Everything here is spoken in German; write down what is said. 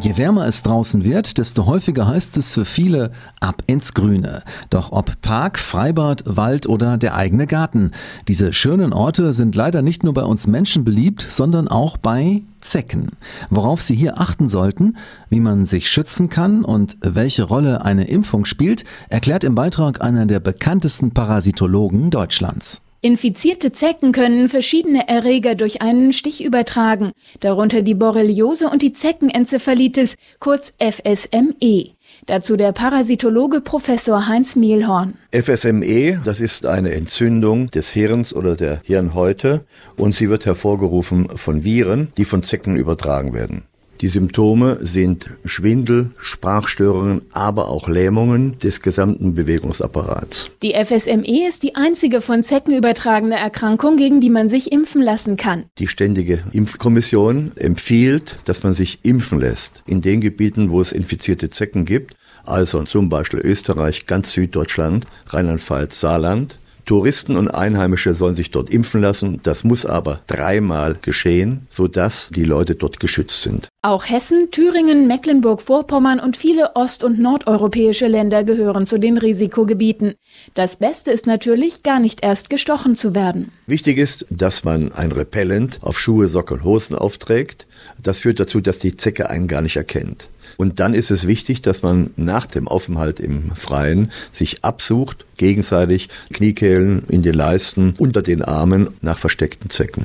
Je wärmer es draußen wird, desto häufiger heißt es für viele ab ins Grüne. Doch ob Park, Freibad, Wald oder der eigene Garten, diese schönen Orte sind leider nicht nur bei uns Menschen beliebt, sondern auch bei Zecken. Worauf Sie hier achten sollten, wie man sich schützen kann und welche Rolle eine Impfung spielt, erklärt im Beitrag einer der bekanntesten Parasitologen Deutschlands. Infizierte Zecken können verschiedene Erreger durch einen Stich übertragen, darunter die Borreliose und die Zeckenenzephalitis, kurz FSME. Dazu der Parasitologe Professor Heinz Mehlhorn. FSME, das ist eine Entzündung des Hirns oder der Hirnhäute und sie wird hervorgerufen von Viren, die von Zecken übertragen werden. Die Symptome sind Schwindel, Sprachstörungen, aber auch Lähmungen des gesamten Bewegungsapparats. Die FSME ist die einzige von Zecken übertragene Erkrankung, gegen die man sich impfen lassen kann. Die Ständige Impfkommission empfiehlt, dass man sich impfen lässt in den Gebieten, wo es infizierte Zecken gibt, also zum Beispiel Österreich, ganz Süddeutschland, Rheinland-Pfalz, Saarland. Touristen und Einheimische sollen sich dort impfen lassen. Das muss aber dreimal geschehen, sodass die Leute dort geschützt sind. Auch Hessen, Thüringen, Mecklenburg-Vorpommern und viele ost- und nordeuropäische Länder gehören zu den Risikogebieten. Das Beste ist natürlich, gar nicht erst gestochen zu werden. Wichtig ist, dass man ein Repellent auf Schuhe, Socken, Hosen aufträgt. Das führt dazu, dass die Zecke einen gar nicht erkennt. Und dann ist es wichtig, dass man nach dem Aufenthalt im Freien sich absucht, gegenseitig Kniekehlen in den Leisten, unter den Armen nach versteckten Zecken.